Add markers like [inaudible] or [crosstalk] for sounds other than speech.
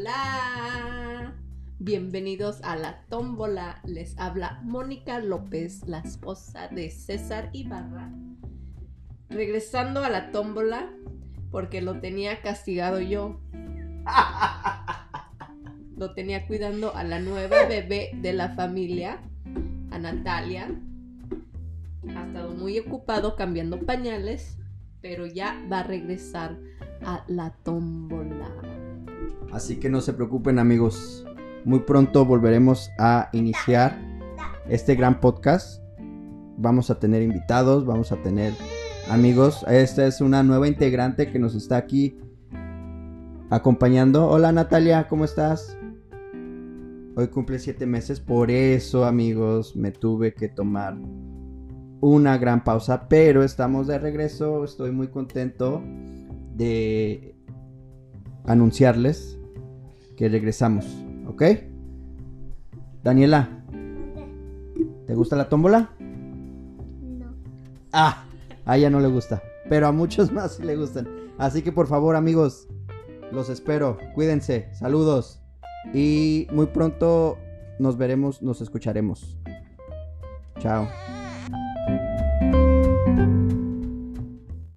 Hola, bienvenidos a la tómbola. Les habla Mónica López, la esposa de César Ibarra. Regresando a la tómbola porque lo tenía castigado yo. Lo tenía cuidando a la nueva [laughs] bebé de la familia, a Natalia. Ha estado muy ocupado cambiando pañales, pero ya va a regresar a la tómbola. Así que no se preocupen amigos. Muy pronto volveremos a iniciar este gran podcast. Vamos a tener invitados, vamos a tener amigos. Esta es una nueva integrante que nos está aquí acompañando. Hola Natalia, ¿cómo estás? Hoy cumple siete meses, por eso amigos me tuve que tomar una gran pausa, pero estamos de regreso. Estoy muy contento de anunciarles que regresamos, ¿ok? Daniela, ¿te gusta la tómbola? No. Ah, a ella no le gusta, pero a muchos [laughs] más sí le gustan. Así que por favor, amigos, los espero. Cuídense, saludos. Y muy pronto nos veremos, nos escucharemos. Chao.